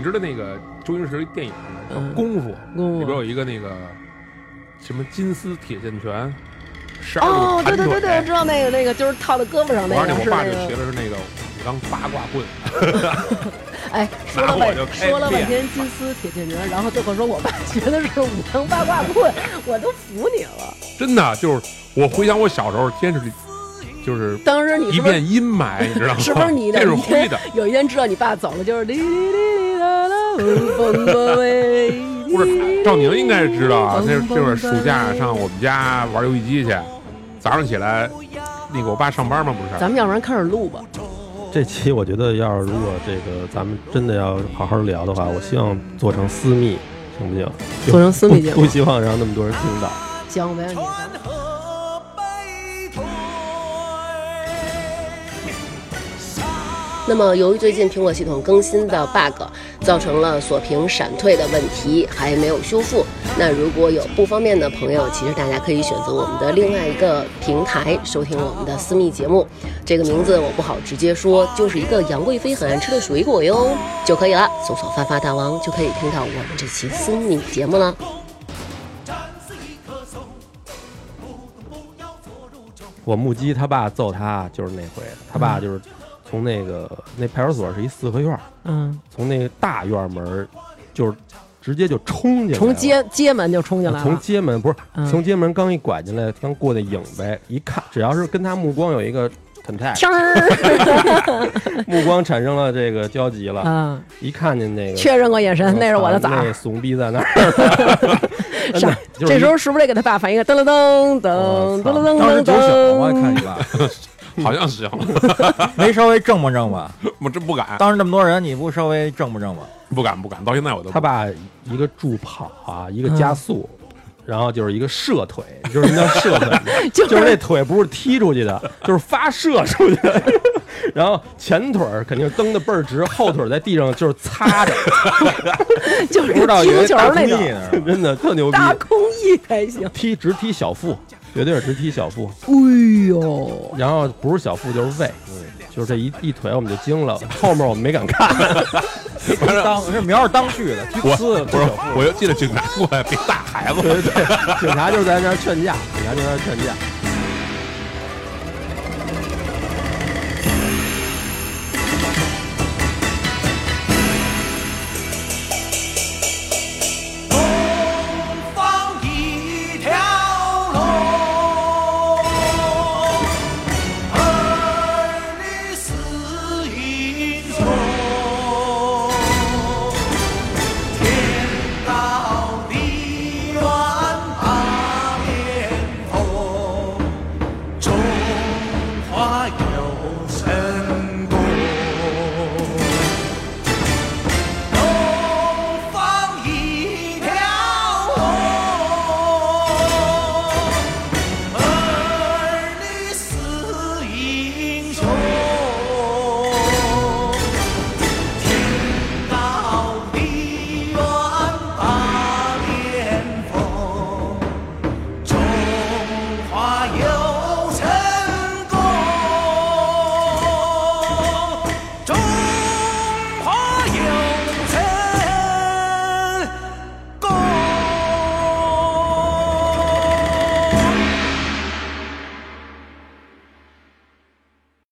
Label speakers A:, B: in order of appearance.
A: 你知道那个周星驰一电影叫
B: 嗯《
A: 功夫》，
B: 功夫
A: 里边有一个那个什么金丝铁线拳，十二
B: 哦，
A: 个盘腿。
B: 对对对对，我知道那个那个就是套在胳膊上那个，
A: 我我爸就学。的是那个武当八卦棍，
B: 哎，说了半说了半天金丝铁线拳，然后最后说我爸学的是武当八卦棍，我都服你了。
A: 真的就是我回想我小时候，天是就是
B: 当时你
A: 一片阴霾，你知道吗？
B: 是不是你的
A: 这是灰的，
B: 有一天知道你爸走了，就是哩哩哩。
A: 不是赵宁应该是知道啊，那这会儿暑假上我们家玩游戏机去，早上起来，那个我爸上班嘛不是，
B: 咱们要不然开始录吧？
C: 这期我觉得要是如果这个咱们真的要好好聊的话，我希望做成私密，行不行？
B: 做成私密节目
C: 不不希望让那么多人听到。
B: 行，没问题。那么，由于最近苹果系统更新的 bug，造成了锁屏闪退的问题还没有修复。那如果有不方便的朋友，其实大家可以选择我们的另外一个平台收听我们的私密节目。这个名字我不好直接说，就是一个杨贵妃很爱吃的水果哟，就可以了。搜索“发发大王”就可以听到我们这期私密节目了。
C: 我目击他爸揍他就是那回，他爸就是从那个那派出所是一四合院，
B: 嗯，
C: 从那个大院门就是直接就冲进来了，
B: 从街街门就冲进来了。
C: 从街门不是、
B: 嗯
C: 从街门刚一拐进来，刚过那影呗，一看只要是跟他目光有一个 contact，目光产生了这个交集了，
B: 嗯，
C: 一看见那个
B: 确认过眼神，那是我的崽。
C: 怂逼在那 是
B: 这时候是不是得给他爸反应个噔噔噔噔噔噔噔噔
D: 当时九小我
B: 噔？
D: 看你爸
A: 好像行，
D: 没稍微正不正吧？
A: 我真不敢，
D: 当时那么多人，你不稍微正不正吧？
A: 不敢不敢，到现在我都
C: 他爸一个助跑啊，一个加速。然后就是一个射腿，就是什么叫射腿？
B: 就
C: 就是那腿不是踢出去的，就是发射出去的。然后前腿儿肯定是蹬的倍儿直，后腿儿在地上就是擦着，
B: 就是
D: 不知道
B: 踢足球
D: 以为大
B: 那种
D: 呢，
C: 真的特牛逼。
B: 大空翼才行。
C: 踢直踢小腹，绝对是直踢小腹。
B: 哎呦，
C: 然后不是小腹就是胃，就是这一一腿我们就惊了，后面我们没敢看。
D: 当是苗是当去的，踢
A: 我
D: 呲
A: 不是，我又记得警察过来别打孩子，
C: 对对对，警察就是在那儿劝架，警察就在那儿劝架。